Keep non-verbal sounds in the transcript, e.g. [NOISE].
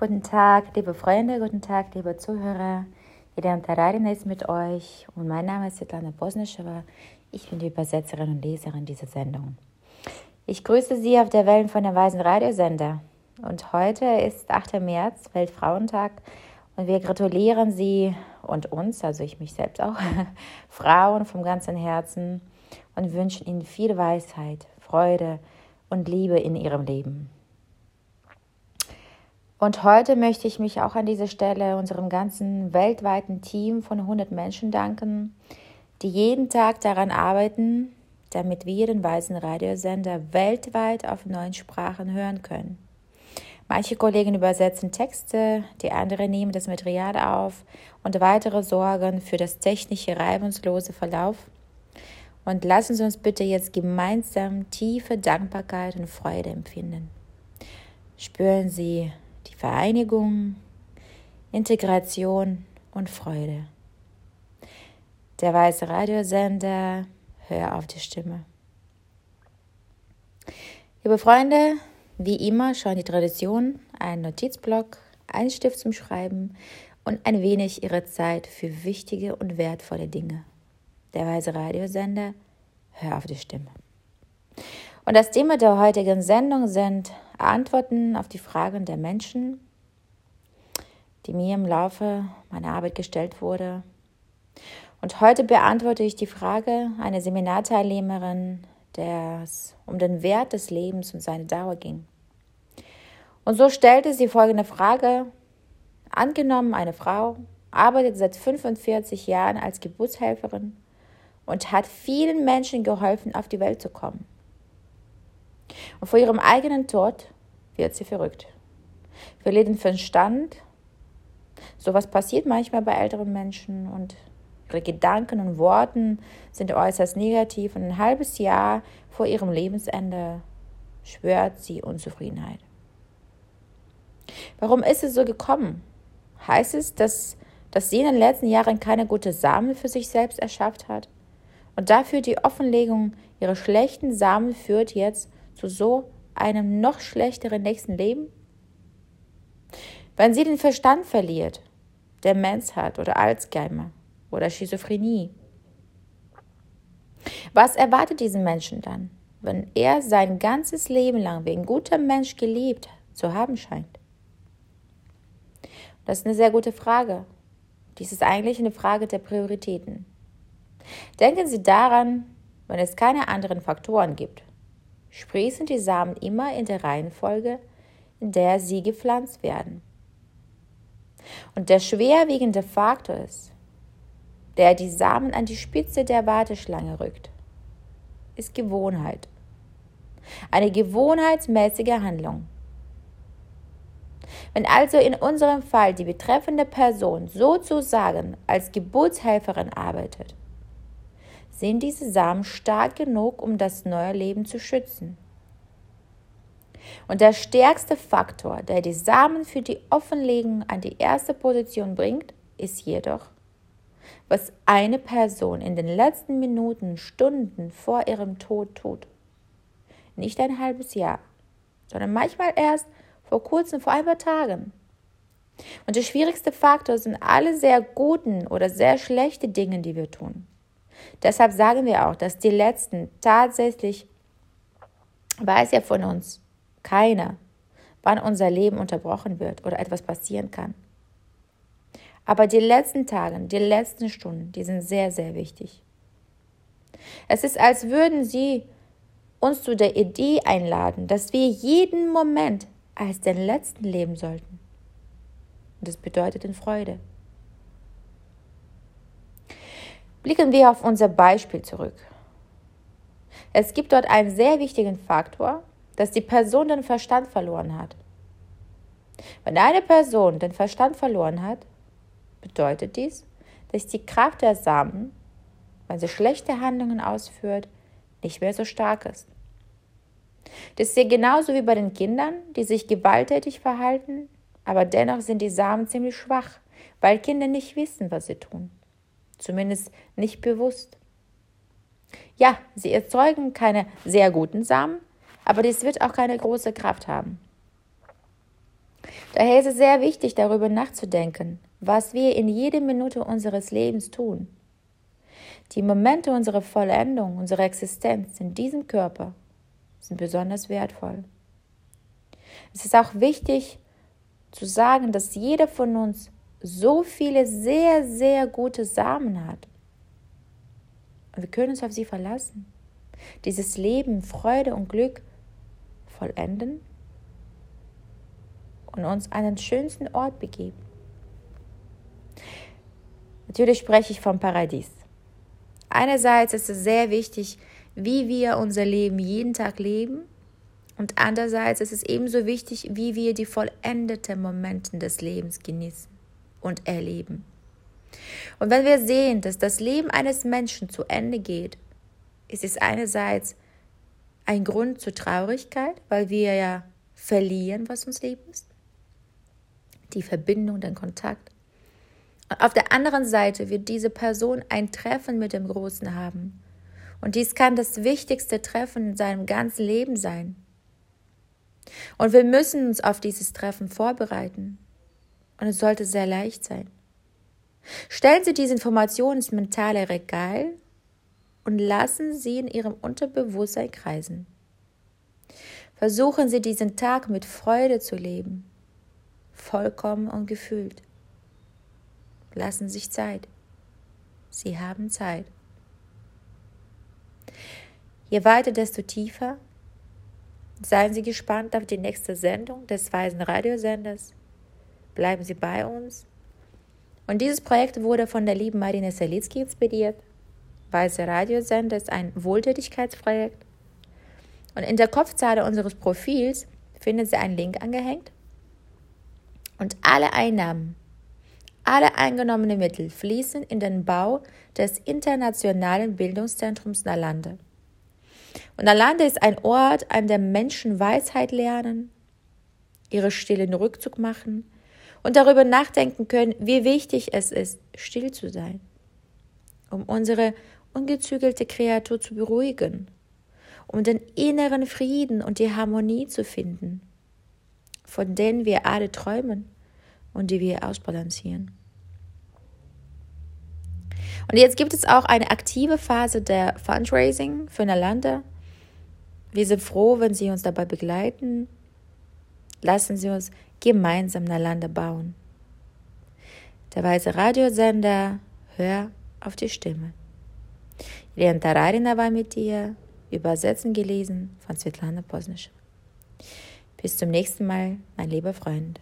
Guten Tag, liebe Freunde, guten Tag, liebe Zuhörer. Ilian Tararin ist mit euch und mein Name ist Svetlana Bosnischewa. Ich bin die Übersetzerin und Leserin dieser Sendung. Ich grüße Sie auf der Wellen von der Weisen Radiosender. Und heute ist 8. März, Weltfrauentag, und wir gratulieren Sie und uns, also ich mich selbst auch, [LAUGHS] Frauen vom ganzen Herzen und wünschen Ihnen viel Weisheit, Freude und Liebe in Ihrem Leben. Und heute möchte ich mich auch an dieser Stelle unserem ganzen weltweiten Team von 100 Menschen danken, die jeden Tag daran arbeiten, damit wir den weißen Radiosender weltweit auf neuen Sprachen hören können. Manche Kollegen übersetzen Texte, die anderen nehmen das Material auf und weitere sorgen für das technische reibungslose Verlauf. Und lassen Sie uns bitte jetzt gemeinsam tiefe Dankbarkeit und Freude empfinden. Spüren Sie Vereinigung, Integration und Freude. Der weiße Radiosender, hör auf die Stimme. Liebe Freunde, wie immer schon die Tradition, ein Notizblock, ein Stift zum Schreiben und ein wenig Ihre Zeit für wichtige und wertvolle Dinge. Der weiße Radiosender, hör auf die Stimme. Und das Thema der heutigen Sendung sind Antworten auf die Fragen der Menschen, die mir im Laufe meiner Arbeit gestellt wurde. Und heute beantworte ich die Frage einer Seminarteilnehmerin, der es um den Wert des Lebens und seine Dauer ging. Und so stellte sie folgende Frage. Angenommen, eine Frau arbeitet seit 45 Jahren als Geburtshelferin und hat vielen Menschen geholfen, auf die Welt zu kommen. Und vor ihrem eigenen Tod wird sie verrückt. Verliert den Verstand. Sowas passiert manchmal bei älteren Menschen und ihre Gedanken und Worten sind äußerst negativ und ein halbes Jahr vor ihrem Lebensende schwört sie Unzufriedenheit. Warum ist es so gekommen? Heißt es, dass, dass sie in den letzten Jahren keine gute Samen für sich selbst erschafft hat? Und dafür die Offenlegung ihrer schlechten Samen führt jetzt zu so einem noch schlechteren nächsten Leben? Wenn sie den Verstand verliert, Demenz hat oder Alzheimer oder Schizophrenie, was erwartet diesen Menschen dann, wenn er sein ganzes Leben lang wie ein guter Mensch geliebt zu haben scheint? Das ist eine sehr gute Frage. Dies ist eigentlich eine Frage der Prioritäten. Denken Sie daran, wenn es keine anderen Faktoren gibt, sprießen die Samen immer in der Reihenfolge, in der sie gepflanzt werden. Und der schwerwiegende Faktor ist, der die Samen an die Spitze der Warteschlange rückt, ist Gewohnheit. Eine gewohnheitsmäßige Handlung. Wenn also in unserem Fall die betreffende Person sozusagen als Geburtshelferin arbeitet, sind diese Samen stark genug, um das neue Leben zu schützen. Und der stärkste Faktor, der die Samen für die Offenlegung an die erste Position bringt, ist jedoch, was eine Person in den letzten Minuten, Stunden vor ihrem Tod tut. Nicht ein halbes Jahr, sondern manchmal erst vor kurzem, vor ein paar Tagen. Und der schwierigste Faktor sind alle sehr guten oder sehr schlechte Dinge, die wir tun. Deshalb sagen wir auch, dass die letzten tatsächlich weiß ja von uns keiner, wann unser Leben unterbrochen wird oder etwas passieren kann. Aber die letzten Tage, die letzten Stunden, die sind sehr, sehr wichtig. Es ist, als würden sie uns zu der Idee einladen, dass wir jeden Moment als den letzten leben sollten. Und das bedeutet in Freude. Blicken wir auf unser Beispiel zurück. Es gibt dort einen sehr wichtigen Faktor, dass die Person den Verstand verloren hat. Wenn eine Person den Verstand verloren hat, bedeutet dies, dass die Kraft der Samen, wenn sie schlechte Handlungen ausführt, nicht mehr so stark ist. Das ist ja genauso wie bei den Kindern, die sich gewalttätig verhalten, aber dennoch sind die Samen ziemlich schwach, weil Kinder nicht wissen, was sie tun zumindest nicht bewusst. Ja, sie erzeugen keine sehr guten Samen, aber dies wird auch keine große Kraft haben. Daher ist es sehr wichtig, darüber nachzudenken, was wir in jeder Minute unseres Lebens tun. Die Momente unserer Vollendung, unserer Existenz in diesem Körper sind besonders wertvoll. Es ist auch wichtig zu sagen, dass jeder von uns so viele sehr, sehr gute Samen hat. Wir können uns auf sie verlassen. Dieses Leben, Freude und Glück vollenden und uns an den schönsten Ort begeben. Natürlich spreche ich vom Paradies. Einerseits ist es sehr wichtig, wie wir unser Leben jeden Tag leben und andererseits ist es ebenso wichtig, wie wir die vollendeten Momente des Lebens genießen und erleben. Und wenn wir sehen, dass das Leben eines Menschen zu Ende geht, ist es einerseits ein Grund zur Traurigkeit, weil wir ja verlieren, was uns lieb ist. Die Verbindung, den Kontakt. Und auf der anderen Seite wird diese Person ein Treffen mit dem Großen haben. Und dies kann das wichtigste Treffen in seinem ganzen Leben sein. Und wir müssen uns auf dieses Treffen vorbereiten. Und es sollte sehr leicht sein. Stellen Sie diese Information ins mentale Regal und lassen Sie in Ihrem Unterbewusstsein kreisen. Versuchen Sie diesen Tag mit Freude zu leben, vollkommen und gefühlt. Lassen Sie sich Zeit. Sie haben Zeit. Je weiter, desto tiefer Seien Sie gespannt auf die nächste Sendung des Weisen Radiosenders. Bleiben Sie bei uns. Und dieses Projekt wurde von der lieben Marina Selitzky inspiriert. Weise Radiosender ist ein Wohltätigkeitsprojekt. Und in der Kopfzeile unseres Profils finden Sie einen Link angehängt. Und alle Einnahmen, alle eingenommenen Mittel fließen in den Bau des Internationalen Bildungszentrums Nalande. Und Alanda ist ein Ort, an dem Menschen Weisheit lernen, ihre stillen Rückzug machen und darüber nachdenken können, wie wichtig es ist, still zu sein, um unsere ungezügelte Kreatur zu beruhigen, um den inneren Frieden und die Harmonie zu finden, von denen wir alle träumen und die wir ausbalancieren. Und jetzt gibt es auch eine aktive Phase der Fundraising für Nalanda. Wir sind froh, wenn Sie uns dabei begleiten. Lassen Sie uns gemeinsam Nalanda bauen. Der weiße Radiosender, hör auf die Stimme. Ilian Tararina war mit dir, übersetzen gelesen von Svetlana Posnisch. Bis zum nächsten Mal, mein lieber Freund.